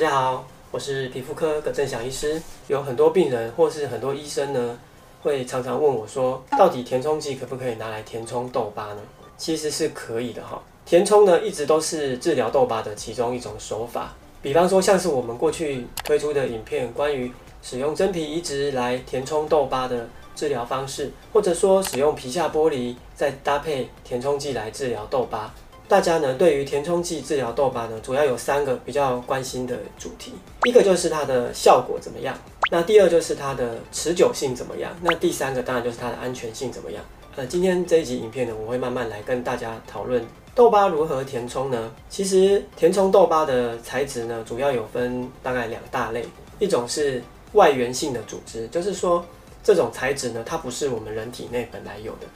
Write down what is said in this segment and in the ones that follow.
大家好，我是皮肤科葛正祥医师。有很多病人或是很多医生呢，会常常问我说，到底填充剂可不可以拿来填充痘疤呢？其实是可以的哈。填充呢，一直都是治疗痘疤的其中一种手法。比方说，像是我们过去推出的影片，关于使用真皮移植来填充痘疤的治疗方式，或者说使用皮下剥离再搭配填充剂来治疗痘疤。大家呢，对于填充剂治疗痘疤呢，主要有三个比较关心的主题。一个就是它的效果怎么样，那第二就是它的持久性怎么样，那第三个当然就是它的安全性怎么样。呃，今天这一集影片呢，我会慢慢来跟大家讨论痘疤如何填充呢？其实填充痘疤的材质呢，主要有分大概两大类，一种是外源性的组织，就是说这种材质呢，它不是我们人体内本来有的。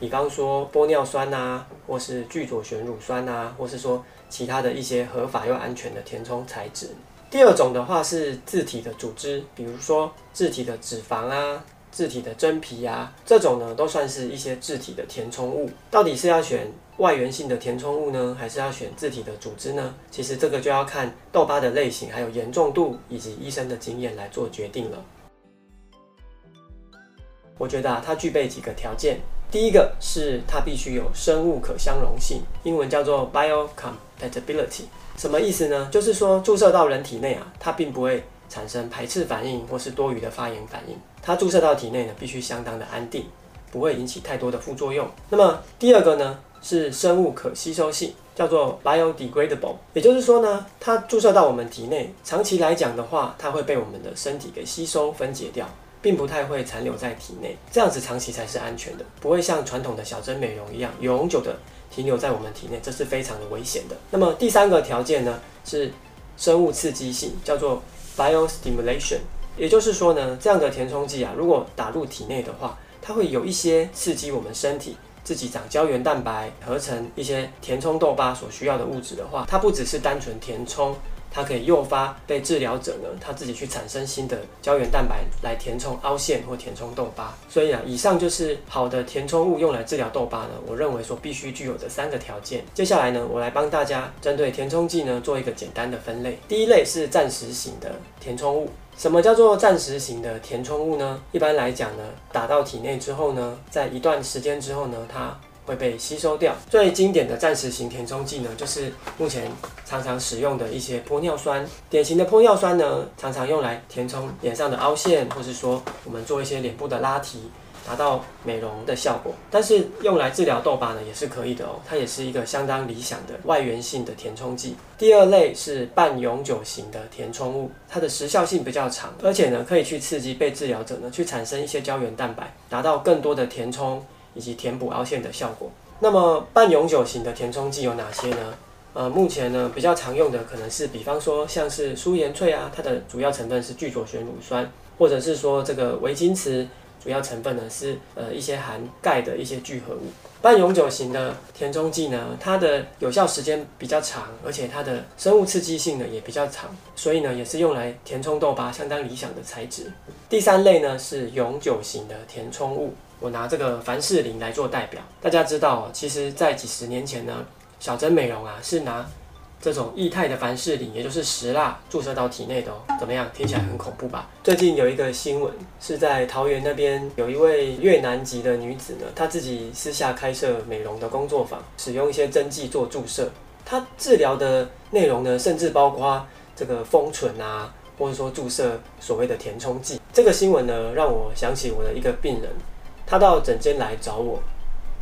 比方说玻尿酸啊，或是聚左旋乳酸啊，或是说其他的一些合法又安全的填充材质。第二种的话是自体的组织，比如说自体的脂肪啊、自体的真皮啊，这种呢都算是一些自体的填充物。到底是要选外源性的填充物呢，还是要选自体的组织呢？其实这个就要看痘疤的类型、还有严重度以及医生的经验来做决定了。我觉得啊，它具备几个条件。第一个是它必须有生物可相容性，英文叫做 biocompatibility。什么意思呢？就是说注射到人体内啊，它并不会产生排斥反应或是多余的发炎反应。它注射到体内呢，必须相当的安定，不会引起太多的副作用。那么第二个呢，是生物可吸收性，叫做 biodegradable。也就是说呢，它注射到我们体内，长期来讲的话，它会被我们的身体给吸收分解掉。并不太会残留在体内，这样子长期才是安全的，不会像传统的小针美容一样永久的停留在我们体内，这是非常的危险的。那么第三个条件呢，是生物刺激性，叫做 biostimulation，也就是说呢，这样的填充剂啊，如果打入体内的话，它会有一些刺激我们身体自己长胶原蛋白，合成一些填充痘疤所需要的物质的话，它不只是单纯填充。它可以诱发被治疗者呢，他自己去产生新的胶原蛋白来填充凹陷或填充痘疤。所以啊，以上就是好的填充物用来治疗痘疤呢，我认为说必须具有的三个条件。接下来呢，我来帮大家针对填充剂呢做一个简单的分类。第一类是暂时型的填充物。什么叫做暂时型的填充物呢？一般来讲呢，打到体内之后呢，在一段时间之后呢，它会被吸收掉。最经典的暂时型填充剂呢，就是目前常常使用的一些玻尿酸。典型的玻尿酸呢，常常用来填充脸上的凹陷，或是说我们做一些脸部的拉提，达到美容的效果。但是用来治疗痘疤呢，也是可以的哦。它也是一个相当理想的外源性的填充剂。第二类是半永久型的填充物，它的时效性比较长，而且呢，可以去刺激被治疗者呢，去产生一些胶原蛋白，达到更多的填充。以及填补凹陷的效果。那么半永久型的填充剂有哪些呢？呃，目前呢比较常用的可能是，比方说像是舒颜萃啊，它的主要成分是聚左旋乳酸，或者是说这个维金瓷，主要成分呢是呃一些含钙的一些聚合物。半永久型的填充剂呢，它的有效时间比较长，而且它的生物刺激性呢也比较长，所以呢也是用来填充痘疤相当理想的材质。第三类呢是永久型的填充物。我拿这个凡士林来做代表，大家知道，其实，在几十年前呢，小针美容啊是拿这种液态的凡士林，也就是石蜡注射到体内的哦。怎么样？听起来很恐怖吧？最近有一个新闻是在桃园那边，有一位越南籍的女子呢，她自己私下开设美容的工作坊，使用一些针剂做注射。她治疗的内容呢，甚至包括这个丰唇啊，或者说注射所谓的填充剂。这个新闻呢，让我想起我的一个病人。他到诊间来找我，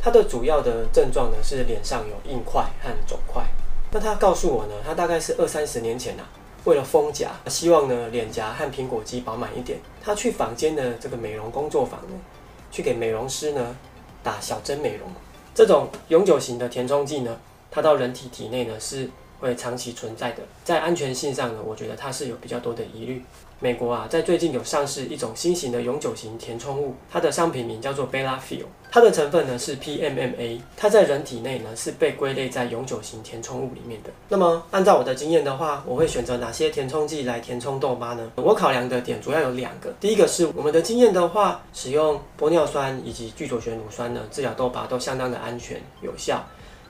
他的主要的症状呢是脸上有硬块和肿块。那他告诉我呢，他大概是二三十年前啊，为了丰颊，希望呢脸颊和苹果肌饱满一点，他去坊间的这个美容工作坊呢，去给美容师呢打小针美容。这种永久型的填充剂呢，它到人体体内呢是会长期存在的，在安全性上呢，我觉得它是有比较多的疑虑。美国啊，在最近有上市一种新型的永久型填充物，它的商品名叫做 Bellafill，它的成分呢是 PMMA，它在人体内呢是被归类在永久型填充物里面的。那么按照我的经验的话，我会选择哪些填充剂来填充痘疤呢？我考量的点主要有两个，第一个是我们的经验的话，使用玻尿酸以及聚左旋乳酸呢治疗痘疤都相当的安全有效。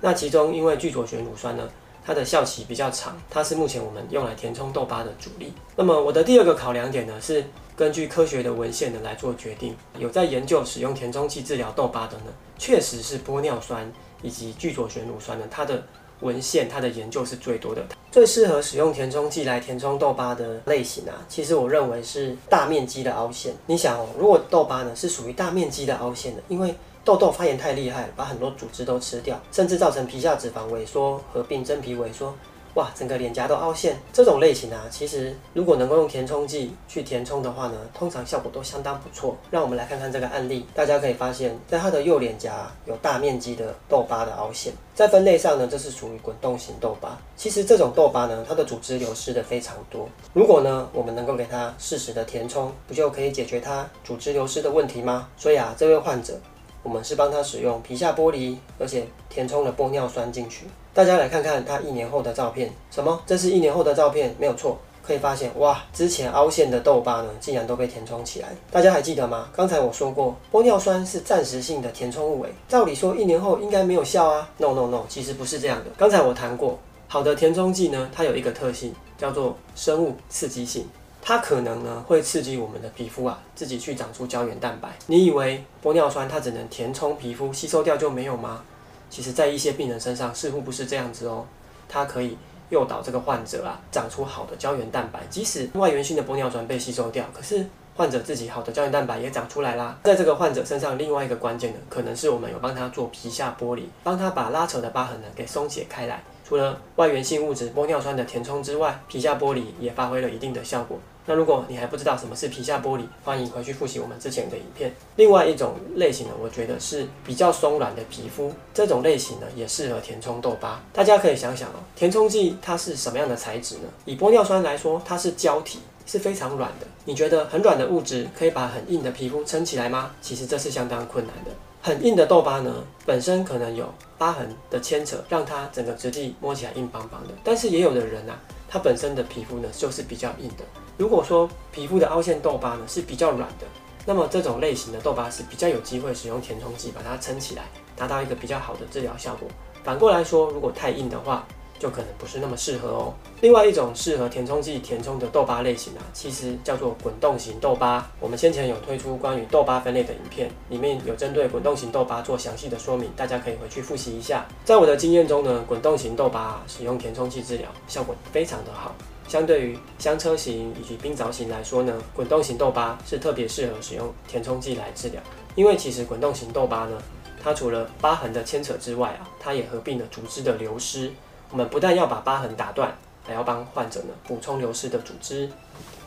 那其中因为聚左旋乳酸呢，它的效期比较长，它是目前我们用来填充痘疤的主力。那么我的第二个考量点呢，是根据科学的文献呢来做决定。有在研究使用填充剂治疗痘疤的呢，确实是玻尿酸以及聚左旋乳酸呢，它的文献它的研究是最多的。最适合使用填充剂来填充痘疤的类型啊，其实我认为是大面积的凹陷。你想哦，如果痘疤呢是属于大面积的凹陷的，因为痘痘发炎太厉害，把很多组织都吃掉，甚至造成皮下脂肪萎缩，合并真皮萎缩。哇，整个脸颊都凹陷，这种类型啊，其实如果能够用填充剂去填充的话呢，通常效果都相当不错。让我们来看看这个案例，大家可以发现，在他的右脸颊有大面积的痘疤的凹陷，在分类上呢，这是属于滚动型痘疤。其实这种痘疤呢，它的组织流失的非常多。如果呢，我们能够给它适时的填充，不就可以解决它组织流失的问题吗？所以啊，这位患者。我们是帮他使用皮下剥离，而且填充了玻尿酸进去。大家来看看他一年后的照片。什么？这是一年后的照片？没有错。可以发现，哇，之前凹陷的痘疤呢，竟然都被填充起来。大家还记得吗？刚才我说过，玻尿酸是暂时性的填充物，诶，照理说一年后应该没有效啊。No No No，其实不是这样的。刚才我谈过，好的填充剂呢，它有一个特性，叫做生物刺激性。它可能呢会刺激我们的皮肤啊，自己去长出胶原蛋白。你以为玻尿酸它只能填充皮肤，吸收掉就没有吗？其实，在一些病人身上似乎不是这样子哦。它可以诱导这个患者啊长出好的胶原蛋白，即使外源性的玻尿酸被吸收掉，可是患者自己好的胶原蛋白也长出来啦。在这个患者身上，另外一个关键的，可能是我们有帮他做皮下剥离，帮他把拉扯的疤痕呢给松解开来。除了外源性物质玻尿酸的填充之外，皮下剥离也发挥了一定的效果。那如果你还不知道什么是皮下剥离，欢迎回去复习我们之前的影片。另外一种类型呢，我觉得是比较松软的皮肤，这种类型呢也适合填充痘疤。大家可以想想哦，填充剂它是什么样的材质呢？以玻尿酸来说，它是胶体，是非常软的。你觉得很软的物质可以把很硬的皮肤撑起来吗？其实这是相当困难的。很硬的痘疤呢，本身可能有疤痕的牵扯，让它整个质地摸起来硬邦邦的。但是也有的人啊，它本身的皮肤呢就是比较硬的。如果说皮肤的凹陷痘疤呢是比较软的，那么这种类型的痘疤是比较有机会使用填充剂把它撑起来，达到一个比较好的治疗效果。反过来说，如果太硬的话，就可能不是那么适合哦。另外一种适合填充剂填充的痘疤类型啊，其实叫做滚动型痘疤。我们先前有推出关于痘疤分类的影片，里面有针对滚动型痘疤做详细的说明，大家可以回去复习一下。在我的经验中呢，滚动型痘疤使用填充剂治疗效果非常的好。相对于香车型以及冰凿型来说呢，滚动型痘疤是特别适合使用填充剂来治疗，因为其实滚动型痘疤呢，它除了疤痕的牵扯之外啊，它也合并了组织的流失。我们不但要把疤痕打断，还要帮患者呢补充流失的组织。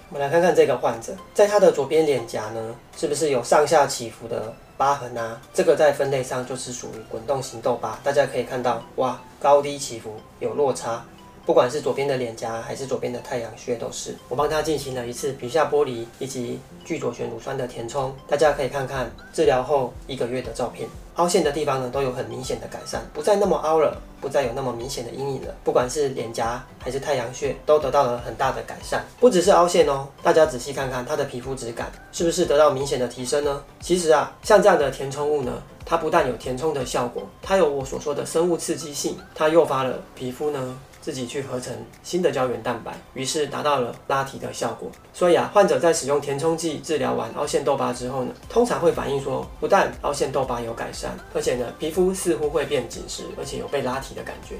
我们来看看这个患者，在他的左边脸颊呢，是不是有上下起伏的疤痕啊？这个在分类上就是属于滚动型痘疤。大家可以看到，哇，高低起伏有落差。不管是左边的脸颊还是左边的太阳穴，都是我帮他进行了一次皮下剥离以及聚左旋乳酸的填充。大家可以看看治疗后一个月的照片，凹陷的地方呢都有很明显的改善，不再那么凹了，不再有那么明显的阴影了。不管是脸颊还是太阳穴，都得到了很大的改善。不只是凹陷哦，大家仔细看看他的皮肤质感是不是得到明显的提升呢？其实啊，像这样的填充物呢，它不但有填充的效果，它有我所说的生物刺激性，它诱发了皮肤呢。自己去合成新的胶原蛋白，于是达到了拉提的效果。所以啊，患者在使用填充剂治疗完凹陷痘疤之后呢，通常会反映说，不但凹陷痘疤有改善，而且呢，皮肤似乎会变紧实，而且有被拉提的感觉。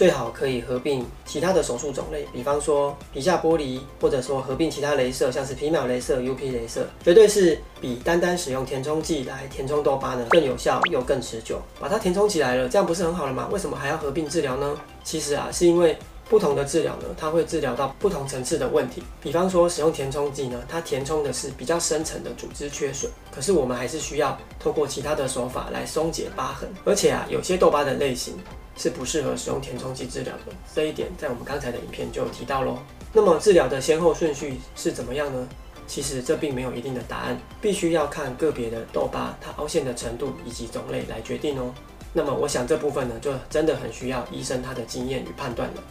最好可以合并其他的手术种类，比方说皮下剥离，或者说合并其他镭射，像是皮秒镭射、UP 镭射，绝对是比单单使用填充剂来填充痘疤呢更有效又更持久。把它填充起来了，这样不是很好了吗？为什么还要合并治疗呢？其实啊，是因为不同的治疗呢，它会治疗到不同层次的问题。比方说使用填充剂呢，它填充的是比较深层的组织缺损，可是我们还是需要透过其他的手法来松解疤痕。而且啊，有些痘疤的类型。是不适合使用填充剂治疗的，这一点在我们刚才的影片就有提到喽。那么治疗的先后顺序是怎么样呢？其实这并没有一定的答案，必须要看个别的痘疤它凹陷的程度以及种类来决定哦。那么我想这部分呢，就真的很需要医生他的经验与判断了。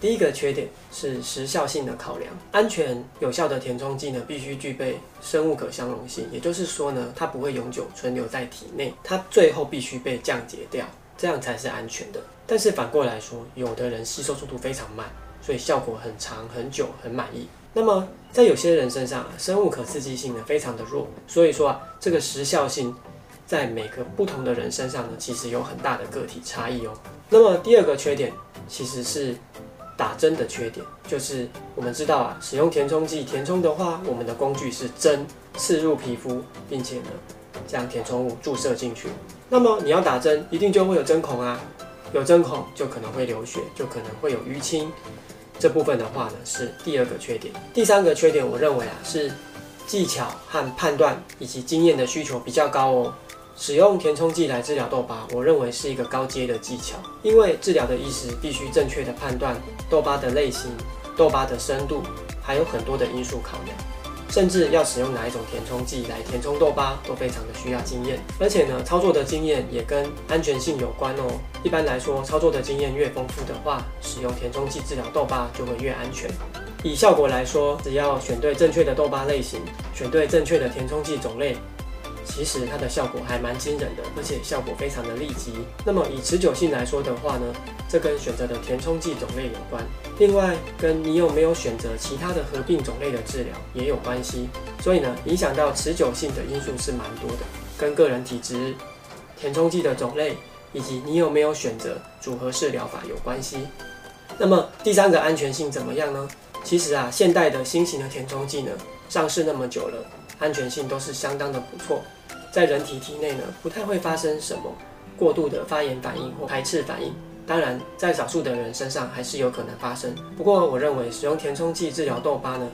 第一个缺点是时效性的考量，安全有效的填充剂呢，必须具备生物可相容性，也就是说呢，它不会永久存留在体内，它最后必须被降解掉。这样才是安全的。但是反过来说，有的人吸收速度非常慢，所以效果很长、很久、很满意。那么在有些人身上啊，生物可刺激性呢非常的弱，所以说啊，这个时效性在每个不同的人身上呢，其实有很大的个体差异哦。那么第二个缺点其实是打针的缺点，就是我们知道啊，使用填充剂填充的话，我们的工具是针刺入皮肤，并且呢将填充物注射进去。那么你要打针，一定就会有针孔啊，有针孔就可能会流血，就可能会有淤青。这部分的话呢，是第二个缺点。第三个缺点，我认为啊是技巧和判断以及经验的需求比较高哦。使用填充剂来治疗痘疤，我认为是一个高阶的技巧，因为治疗的医师必须正确的判断痘疤的类型、痘疤的深度，还有很多的因素考量，甚至要使用哪一种填充剂来填充痘疤，都非常的需要经验。而且呢，操作的经验也跟安全性有关哦。一般来说，操作的经验越丰富的话，使用填充剂治疗痘疤就会越安全。以效果来说，只要选对正确的痘疤类型，选对正确的填充剂种类。其实它的效果还蛮惊人的，而且效果非常的立即。那么以持久性来说的话呢，这跟选择的填充剂种类有关。另外，跟你有没有选择其他的合并种类的治疗也有关系。所以呢，影响到持久性的因素是蛮多的，跟个人体质、填充剂的种类以及你有没有选择组合式疗法有关系。那么第三个安全性怎么样呢？其实啊，现代的新型的填充剂呢，上市那么久了。安全性都是相当的不错，在人体体内呢，不太会发生什么过度的发炎反应或排斥反应。当然，在少数的人身上还是有可能发生。不过，我认为使用填充剂治疗痘疤呢，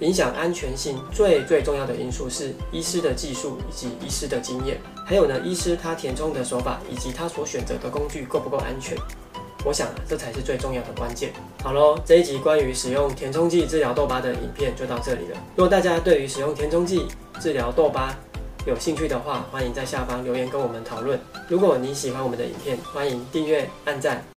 影响安全性最最重要的因素是医师的技术以及医师的经验，还有呢，医师他填充的手法以及他所选择的工具够不够安全。我想啊，这才是最重要的关键。好喽，这一集关于使用填充剂治疗痘疤的影片就到这里了。如果大家对于使用填充剂治疗痘疤有兴趣的话，欢迎在下方留言跟我们讨论。如果你喜欢我们的影片，欢迎订阅、按赞。